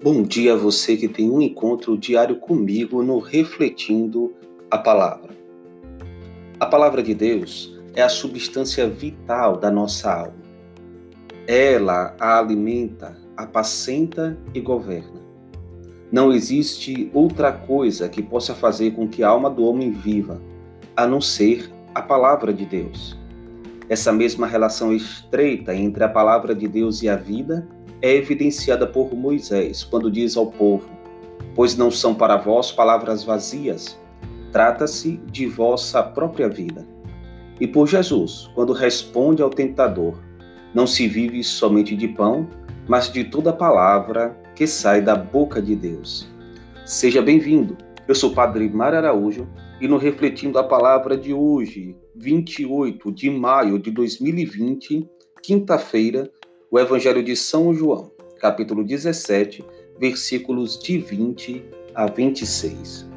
Bom dia a você que tem um encontro diário comigo no Refletindo a Palavra. A palavra de Deus é a substância vital da nossa alma. Ela a alimenta, apacenta e governa. Não existe outra coisa que possa fazer com que a alma do homem viva, a não ser a palavra de Deus. Essa mesma relação estreita entre a palavra de Deus e a vida é evidenciada por Moisés quando diz ao povo: Pois não são para vós palavras vazias, trata-se de vossa própria vida. E por Jesus, quando responde ao tentador: Não se vive somente de pão, mas de toda palavra que sai da boca de Deus. Seja bem-vindo. Eu sou o Padre Mar Araújo e no Refletindo a Palavra de hoje, 28 de maio de 2020, quinta-feira, o Evangelho de São João, capítulo 17, versículos de 20 a 26.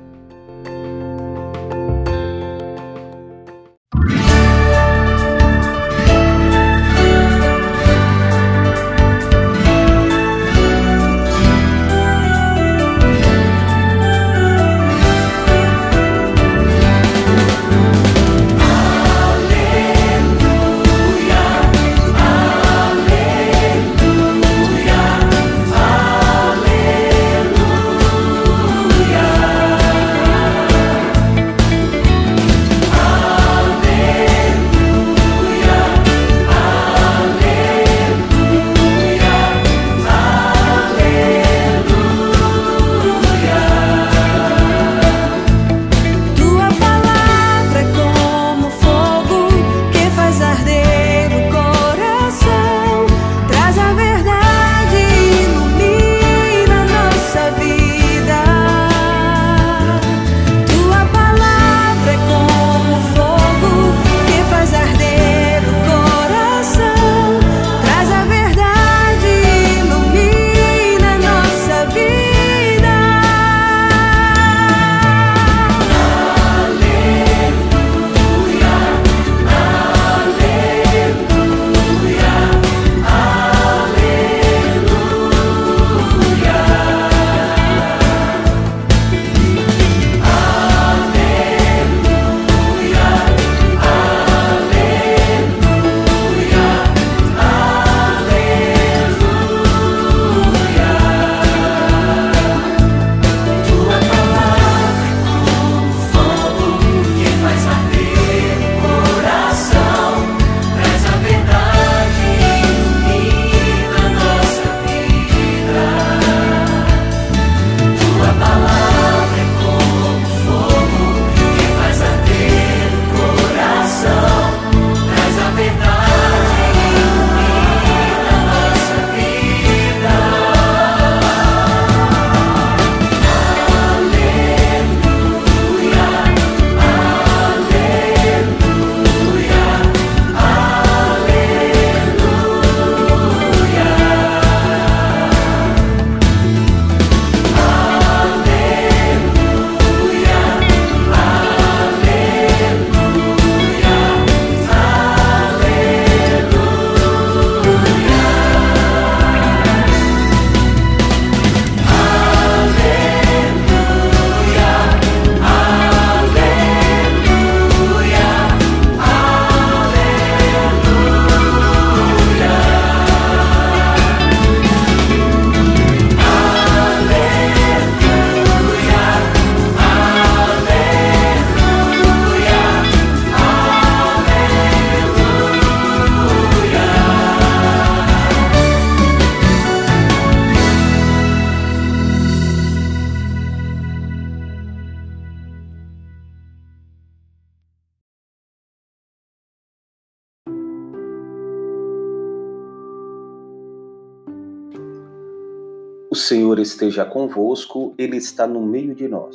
O Senhor esteja convosco, Ele está no meio de nós.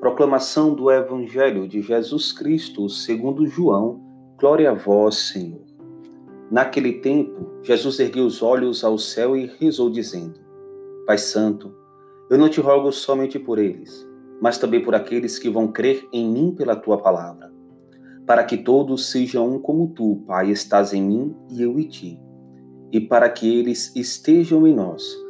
Proclamação do Evangelho de Jesus Cristo, segundo João. Glória a vós, Senhor. Naquele tempo, Jesus ergueu os olhos ao céu e rezou, dizendo: Pai Santo, eu não te rogo somente por eles, mas também por aqueles que vão crer em mim pela tua palavra, para que todos sejam um como tu, Pai, estás em mim e eu em ti, e para que eles estejam em nós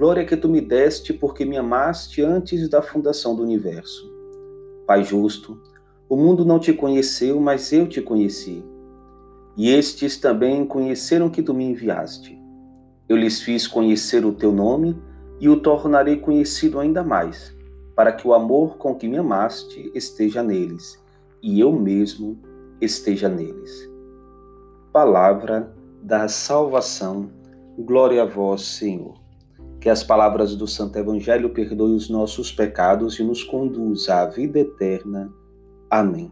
Glória que tu me deste porque me amaste antes da fundação do universo. Pai justo, o mundo não te conheceu, mas eu te conheci. E estes também conheceram que tu me enviaste. Eu lhes fiz conhecer o teu nome e o tornarei conhecido ainda mais, para que o amor com que me amaste esteja neles e eu mesmo esteja neles. Palavra da salvação. Glória a vós, Senhor. Que as palavras do Santo Evangelho perdoem os nossos pecados e nos conduza à vida eterna. Amém.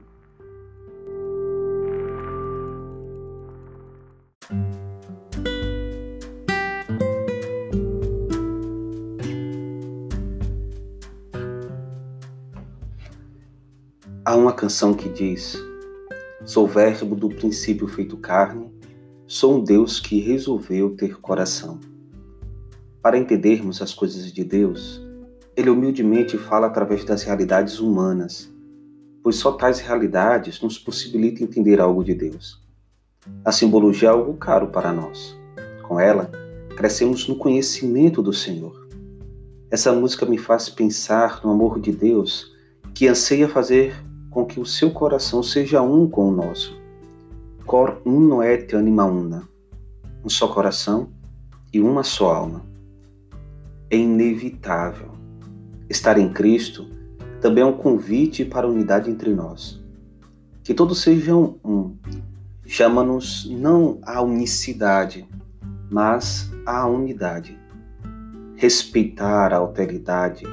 Há uma canção que diz: Sou verbo do princípio feito carne, sou um Deus que resolveu ter coração. Para entendermos as coisas de Deus, ele humildemente fala através das realidades humanas, pois só tais realidades nos possibilitam entender algo de Deus. A simbologia é algo caro para nós. Com ela, crescemos no conhecimento do Senhor. Essa música me faz pensar no amor de Deus que anseia fazer com que o seu coração seja um com o nosso. Cor uno et anima una. Um só coração e uma só alma é inevitável. Estar em Cristo também é um convite para a unidade entre nós. Que todos sejam um. Chama-nos não à unicidade, mas à unidade. Respeitar a alteridade,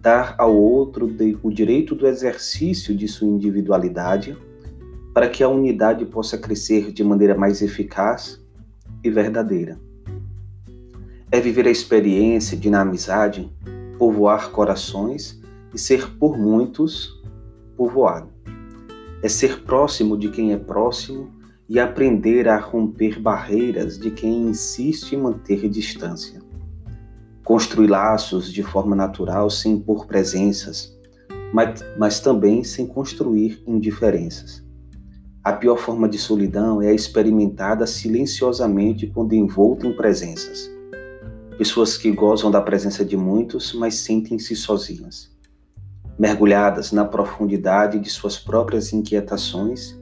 dar ao outro o direito do exercício de sua individualidade, para que a unidade possa crescer de maneira mais eficaz e verdadeira é viver a experiência de, na amizade, povoar corações e ser por muitos povoado. É ser próximo de quem é próximo e aprender a romper barreiras de quem insiste em manter distância. Construir laços de forma natural sem impor presenças, mas, mas também sem construir indiferenças. A pior forma de solidão é a experimentada silenciosamente quando envolta em presenças pessoas que gozam da presença de muitos, mas sentem-se sozinhas, mergulhadas na profundidade de suas próprias inquietações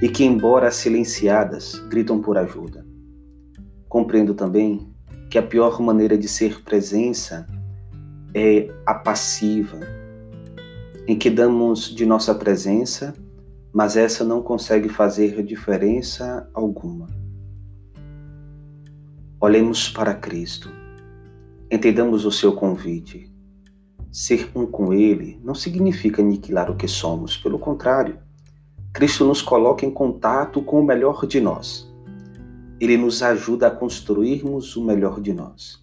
e que, embora silenciadas, gritam por ajuda. Compreendo também que a pior maneira de ser presença é a passiva, em que damos de nossa presença, mas essa não consegue fazer diferença alguma. Olhemos para Cristo Entendamos o seu convite. Ser um com Ele não significa aniquilar o que somos, pelo contrário, Cristo nos coloca em contato com o melhor de nós. Ele nos ajuda a construirmos o melhor de nós.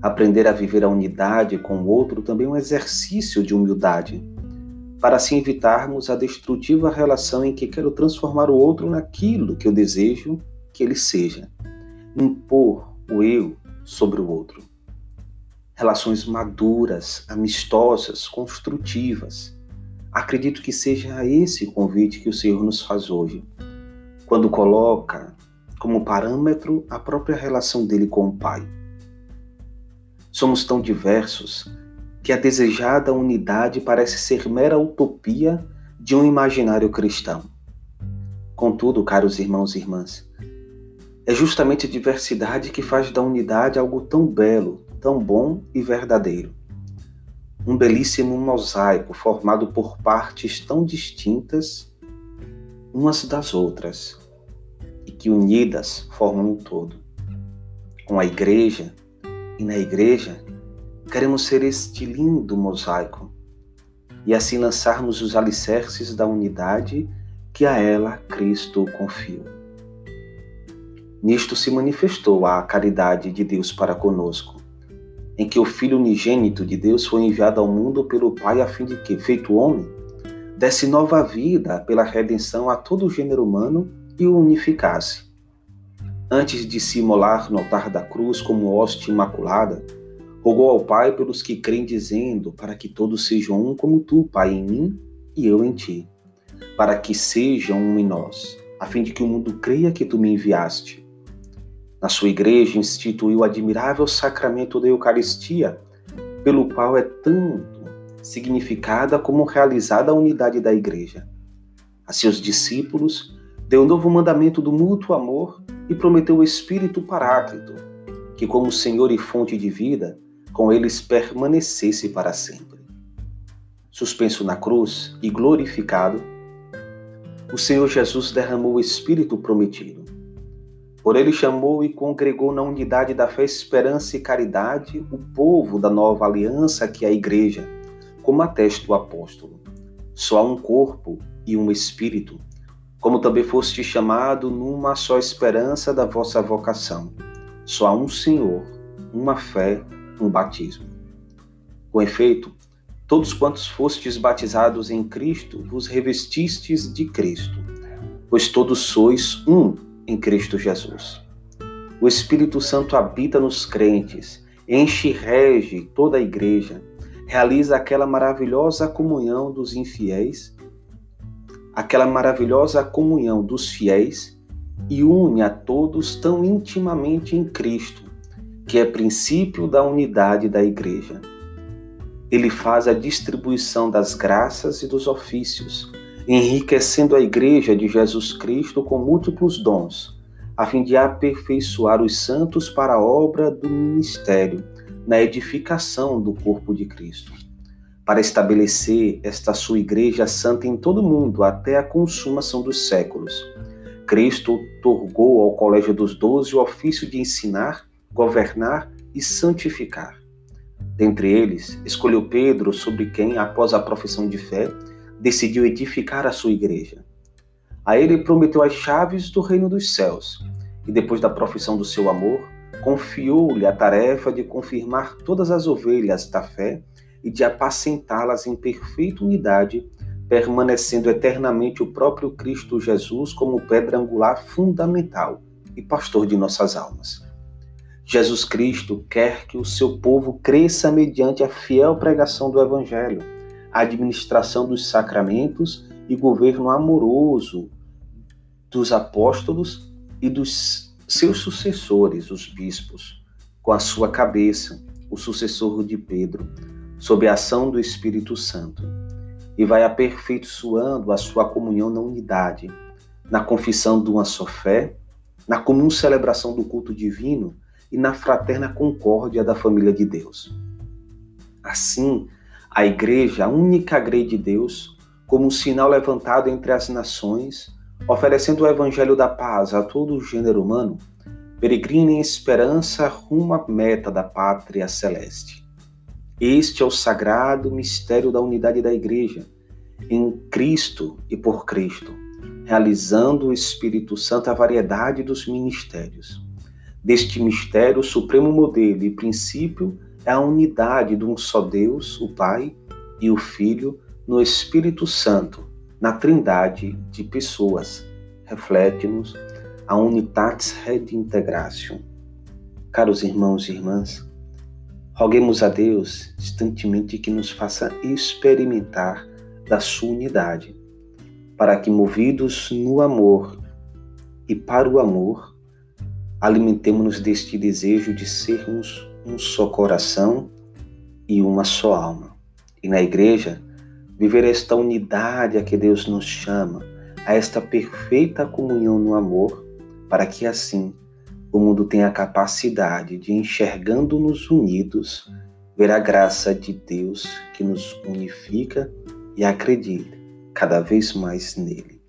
Aprender a viver a unidade com o outro também é um exercício de humildade, para assim evitarmos a destrutiva relação em que quero transformar o outro naquilo que eu desejo que ele seja, impor o eu sobre o outro relações maduras, amistosas, construtivas. Acredito que seja esse o convite que o Senhor nos faz hoje, quando coloca como parâmetro a própria relação dele com o Pai. Somos tão diversos que a desejada unidade parece ser mera utopia de um imaginário cristão. Contudo, caros irmãos e irmãs, é justamente a diversidade que faz da unidade algo tão belo, tão bom e verdadeiro. Um belíssimo mosaico formado por partes tão distintas umas das outras e que unidas formam um todo. Com a igreja e na igreja, queremos ser este lindo mosaico e assim lançarmos os alicerces da unidade que a ela Cristo confiou. Nisto se manifestou a caridade de Deus para conosco em que o Filho unigênito de Deus foi enviado ao mundo pelo Pai a fim de que, feito homem, desse nova vida pela redenção a todo o gênero humano e o unificasse. Antes de se imolar no altar da cruz como hoste imaculada, rogou ao Pai pelos que creem, dizendo: Para que todos sejam um como tu, Pai, em mim e eu em ti, para que sejam um em nós, a fim de que o mundo creia que tu me enviaste. Na sua igreja instituiu o admirável sacramento da Eucaristia, pelo qual é tanto significada como realizada a unidade da igreja. A seus discípulos deu um novo mandamento do mútuo amor e prometeu o Espírito Paráclito, que, como Senhor e fonte de vida, com eles permanecesse para sempre. Suspenso na cruz e glorificado, o Senhor Jesus derramou o Espírito prometido. Por ele chamou e congregou na unidade da fé, esperança e caridade o povo da nova aliança que é a igreja, como atesta o apóstolo. Só há um corpo e um espírito, como também foste chamado numa só esperança da vossa vocação. Só há um Senhor, uma fé, um batismo. Com efeito, todos quantos fostes batizados em Cristo, vos revestistes de Cristo, pois todos sois um em Cristo Jesus. O Espírito Santo habita nos crentes, enche e rege toda a igreja, realiza aquela maravilhosa comunhão dos infiéis, aquela maravilhosa comunhão dos fiéis e une a todos tão intimamente em Cristo, que é princípio da unidade da igreja. Ele faz a distribuição das graças e dos ofícios, enriquecendo a Igreja de Jesus Cristo com múltiplos dons, a fim de aperfeiçoar os santos para a obra do ministério, na edificação do corpo de Cristo, para estabelecer esta sua Igreja santa em todo o mundo até a consumação dos séculos. Cristo otorgou ao Colégio dos Doze o ofício de ensinar, governar e santificar. Dentre eles, escolheu Pedro, sobre quem, após a profissão de fé, decidiu edificar a sua igreja. A ele prometeu as chaves do reino dos céus e, depois da profissão do seu amor, confiou-lhe a tarefa de confirmar todas as ovelhas da fé e de apacentá-las em perfeita unidade, permanecendo eternamente o próprio Cristo Jesus como pedra angular fundamental e pastor de nossas almas. Jesus Cristo quer que o seu povo cresça mediante a fiel pregação do Evangelho administração dos sacramentos e governo amoroso dos apóstolos e dos seus sucessores, os bispos, com a sua cabeça, o sucessor de Pedro, sob a ação do Espírito Santo, e vai aperfeiçoando a sua comunhão na unidade, na confissão de uma só fé, na comum celebração do culto divino e na fraterna concórdia da família de Deus. Assim, a igreja, a única grei de Deus, como um sinal levantado entre as nações, oferecendo o evangelho da paz a todo o gênero humano, peregrina em esperança rumo à meta da pátria celeste. Este é o sagrado mistério da unidade da igreja, em Cristo e por Cristo, realizando o Espírito Santo a variedade dos ministérios. Deste mistério, o supremo modelo e princípio é a unidade de um só Deus, o Pai e o Filho, no Espírito Santo, na trindade de pessoas. Reflete-nos a Unitatis Redintegratio. Caros irmãos e irmãs, roguemos a Deus instantemente que nos faça experimentar da sua unidade, para que, movidos no amor e para o amor, alimentemos-nos deste desejo de sermos um só coração e uma só alma. E na igreja, viver esta unidade a que Deus nos chama, a esta perfeita comunhão no amor, para que assim o mundo tenha a capacidade de, enxergando-nos unidos, ver a graça de Deus que nos unifica e acredite cada vez mais nele.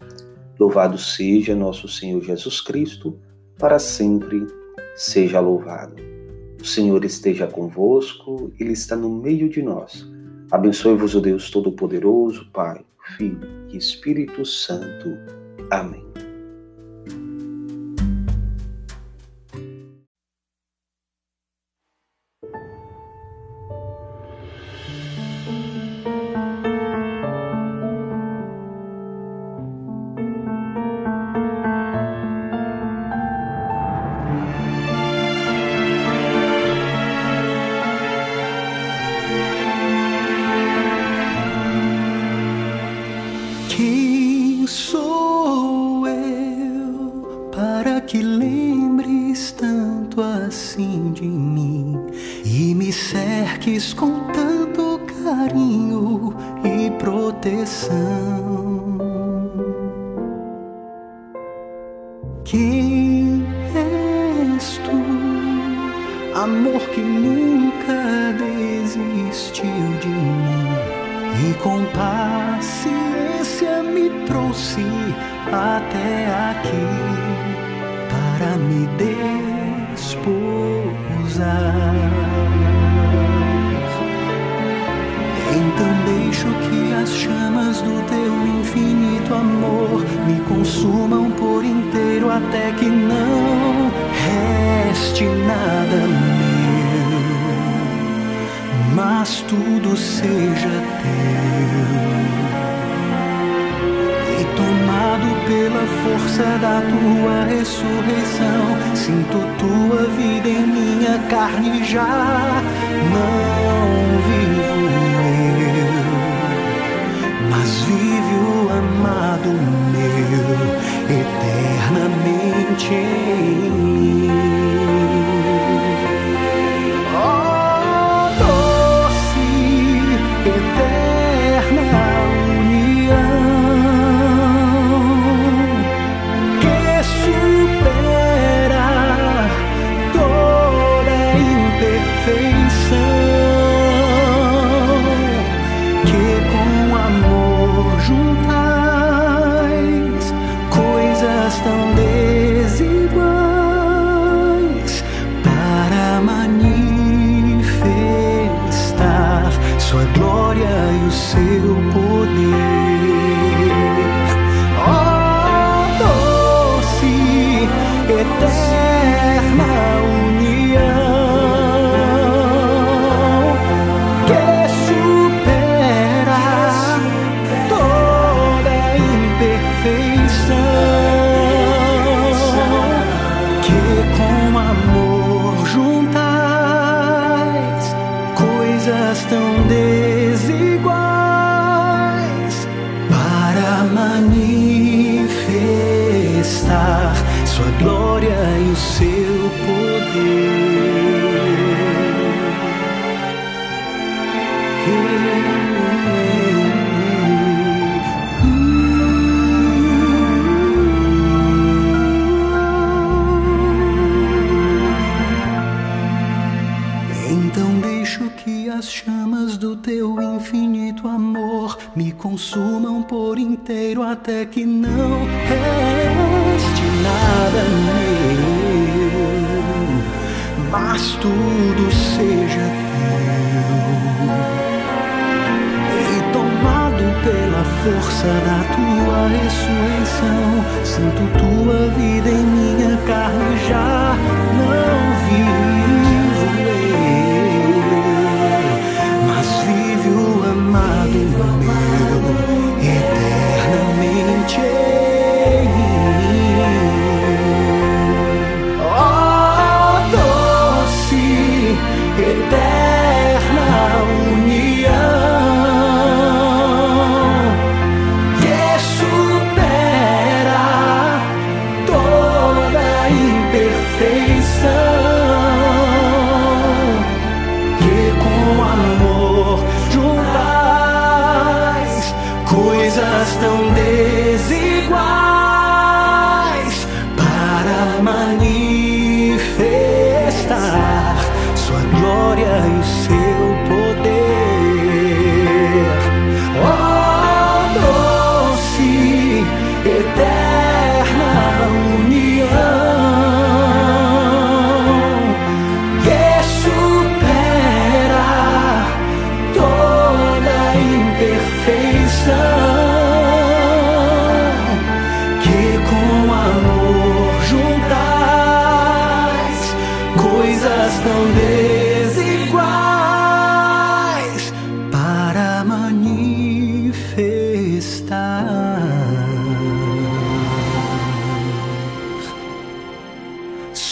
Louvado seja nosso Senhor Jesus Cristo, para sempre seja louvado. O Senhor esteja convosco, Ele está no meio de nós. Abençoe-vos o Deus Todo-Poderoso, Pai, Filho e Espírito Santo. Amém. Quem és tu, amor que nunca desistiu de mim e com paciência me trouxe até aqui para me desposar. Chamas do teu infinito amor me consumam por inteiro até que não reste nada meu, mas tudo seja teu. E tomado pela força da tua ressurreição, sinto tua vida em minha carne já não vivo meu eternamente em mim. Até que não reste nada meu, mas tudo seja teu. E tomado pela força da tua ressurreição, sinto tua vida em minha carne já eternamente.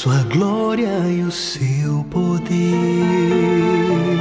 Sua glória e o seu poder.